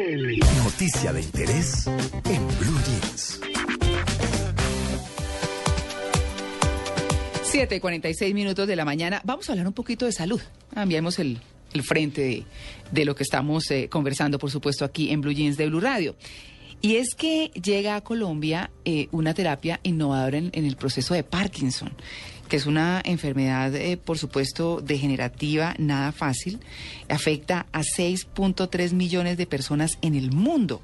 Noticia de interés en Blue Jeans. 7 y 46 minutos de la mañana. Vamos a hablar un poquito de salud. Cambiamos el, el frente de, de lo que estamos eh, conversando, por supuesto, aquí en Blue Jeans de Blue Radio. Y es que llega a Colombia eh, una terapia innovadora en, en el proceso de Parkinson que es una enfermedad, eh, por supuesto, degenerativa, nada fácil, afecta a 6.3 millones de personas en el mundo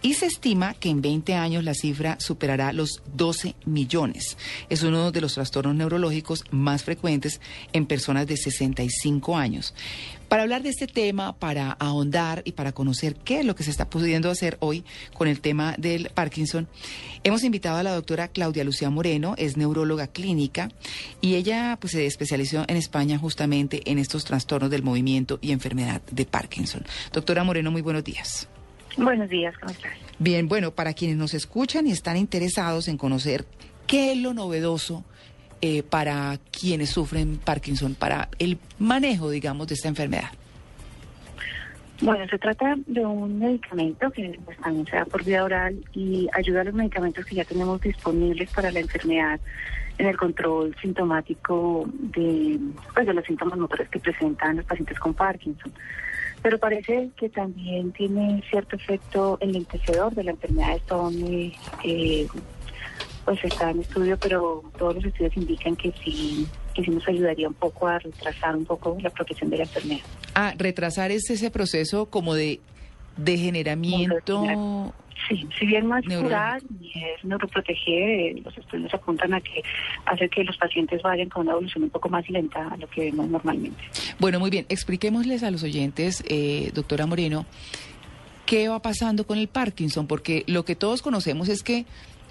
y se estima que en 20 años la cifra superará los 12 millones. Es uno de los trastornos neurológicos más frecuentes en personas de 65 años. Para hablar de este tema, para ahondar y para conocer qué es lo que se está pudiendo hacer hoy con el tema del Parkinson, hemos invitado a la doctora Claudia Lucía Moreno, es neuróloga clínica y ella pues se especializó en España justamente en estos trastornos del movimiento y enfermedad de Parkinson. Doctora Moreno, muy buenos días. Buenos días, ¿cómo estás? Bien, bueno, para quienes nos escuchan y están interesados en conocer qué es lo novedoso eh, para quienes sufren Parkinson, para el manejo, digamos, de esta enfermedad? Bueno, se trata de un medicamento que también se da por vía oral y ayuda a los medicamentos que ya tenemos disponibles para la enfermedad en el control sintomático de, pues, de los síntomas motores que presentan los pacientes con Parkinson. Pero parece que también tiene cierto efecto en el antecedor de la enfermedad. Esto eh, pues está en estudio, pero todos los estudios indican que sí, que sí nos ayudaría un poco a retrasar un poco la progresión de la enfermedad. Ah, retrasar es ese proceso como de degeneramiento. Sí, si bien no es curar ni es neuroproteger, eh, los estudios apuntan a que hace que los pacientes vayan con una evolución un poco más lenta a lo que vemos normalmente. Bueno, muy bien. Expliquémosles a los oyentes, eh, doctora Moreno, qué va pasando con el Parkinson, porque lo que todos conocemos es que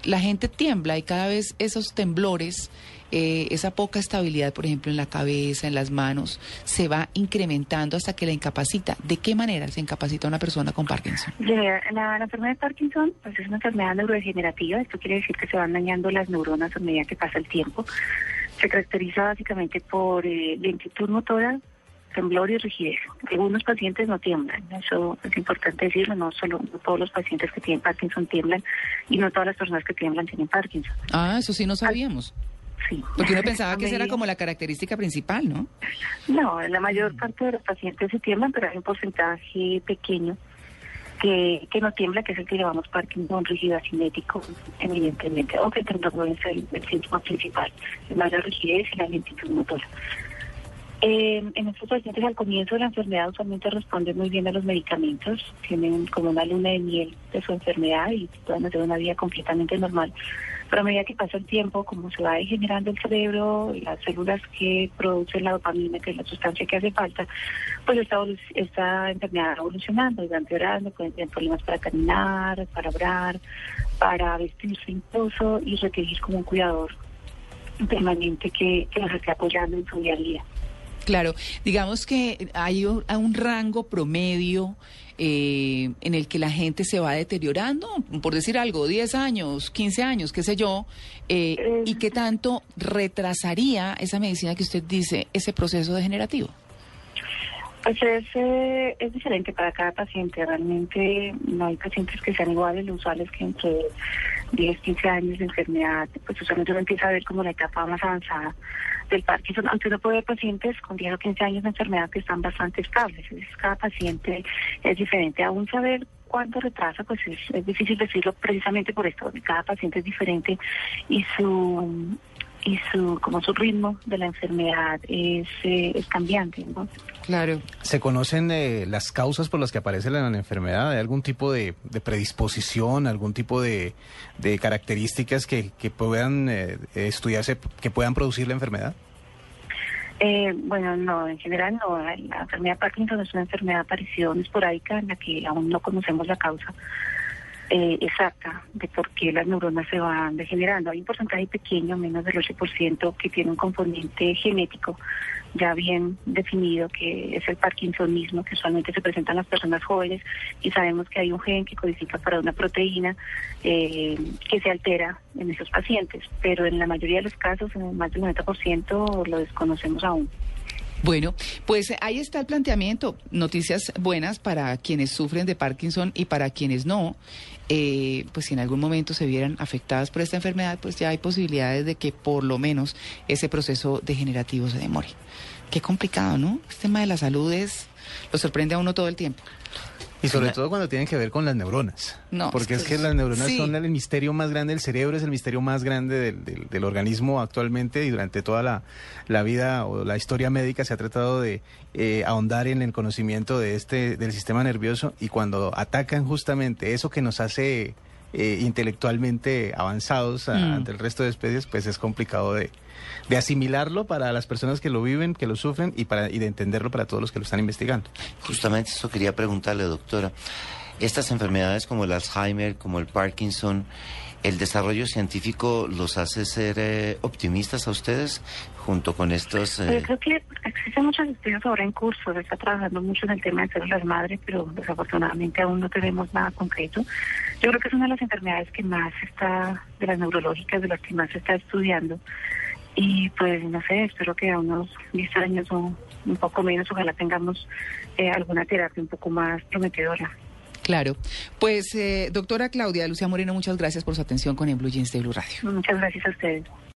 la gente tiembla y cada vez esos temblores, eh, esa poca estabilidad, por ejemplo, en la cabeza, en las manos, se va incrementando hasta que la incapacita. ¿De qué manera se incapacita una persona con Parkinson? La, enfermedad de Parkinson pues, es una enfermedad neurodegenerativa. Esto quiere decir que se van dañando las neuronas a medida que pasa el tiempo. Se caracteriza básicamente por eh, lentitud motora, temblor y rigidez. Algunos pacientes no tiemblan, eso es importante decirlo, no solo todos los pacientes que tienen Parkinson tiemblan y no todas las personas que tiemblan tienen Parkinson. Ah, eso sí no sabíamos. Sí. Porque uno pensaba que esa era como la característica principal, ¿no? No, la mayor parte de los pacientes se tiemblan, pero hay un porcentaje pequeño que, que no tiembla, que es el que llamamos Parkinson rígido asimétrico, evidentemente, o que el es el, el síntoma principal, la rigidez y la lentitud motora. Eh, en estos pacientes al comienzo de la enfermedad usualmente responden muy bien a los medicamentos, tienen como una luna de miel de su enfermedad y pueden hacer una vida completamente normal. Pero a medida que pasa el tiempo, como se va degenerando el cerebro, las células que producen la dopamina, que es la sustancia que hace falta, pues esta, esta enfermedad va evolucionando y va empeorando, pueden tener problemas para caminar, para hablar, para vestirse incluso y requerir como un cuidador permanente que, que los esté apoyando en su día a día. Claro, digamos que hay un, un rango promedio eh, en el que la gente se va deteriorando, por decir algo, 10 años, 15 años, qué sé yo, eh, y qué tanto retrasaría esa medicina que usted dice, ese proceso degenerativo. Pues es, eh, es diferente para cada paciente. Realmente no hay pacientes que sean iguales. Lo usual es que entre 10, 15 años de enfermedad, pues usualmente uno empieza a ver como la etapa más avanzada del Parkinson, aunque uno puede ver pacientes con 10 o 15 años de enfermedad que están bastante estables. cada paciente es diferente. Aún saber cuánto retrasa, pues es, es difícil decirlo precisamente por esto. Cada paciente es diferente y su y su como su ritmo de la enfermedad es, eh, es cambiante. ¿no? Claro. ¿Se conocen eh, las causas por las que aparece la, la enfermedad? ¿Hay algún tipo de, de predisposición, algún tipo de, de características que, que puedan eh, estudiarse, que puedan producir la enfermedad? Eh, bueno, no, en general no. La enfermedad de Parkinson es una enfermedad de aparición esporádica en la que aún no conocemos la causa eh, exacta de por qué las neuronas se van degenerando. Hay un porcentaje pequeño, menos del 8%, que tiene un componente genético ya bien definido, que es el parkinsonismo, que usualmente se presenta en las personas jóvenes, y sabemos que hay un gen que codifica para una proteína eh, que se altera en esos pacientes, pero en la mayoría de los casos, en más del 90%, lo desconocemos aún. Bueno, pues ahí está el planteamiento. Noticias buenas para quienes sufren de Parkinson y para quienes no. Eh, pues si en algún momento se vieran afectadas por esta enfermedad, pues ya hay posibilidades de que por lo menos ese proceso degenerativo se demore. Qué complicado, ¿no? Este tema de la salud es, lo sorprende a uno todo el tiempo. Y sobre todo cuando tienen que ver con las neuronas. No, Porque es es que- las neuronas sí. son el misterio más grande, el cerebro es el misterio más grande del, del- del organismo actualmente y durante toda la, la vida o la historia médica se ha tratado de eh, ahondar en el conocimiento de este del sistema nervioso y cuando atacan justamente eso que nos hace eh, intelectualmente avanzados a- Mm. ante el resto de especies, pues es complicado de, de asimilarlo para las personas que lo viven, que lo sufren y, para, y de entenderlo para todos los que lo están investigando. Justamente eso quería preguntarle, doctora. Estas enfermedades como el Alzheimer, como el Parkinson, ¿el desarrollo científico los hace ser eh, optimistas a ustedes junto con estos... Eh, yo creo que existen muchos estudios ahora en curso, se está trabajando mucho en el tema de células madre, pero desafortunadamente aún no tenemos nada concreto. Yo creo que es una de las enfermedades que más está, de las neurológicas, de las que más se está estudiando. Y pues no sé, espero que a unos 10 años o un poco menos, ojalá tengamos eh, alguna terapia un poco más prometedora. Claro. Pues, eh, doctora Claudia Lucía Moreno, muchas gracias por su atención con el Blue Jeans de Blue Radio. Muchas gracias a ustedes.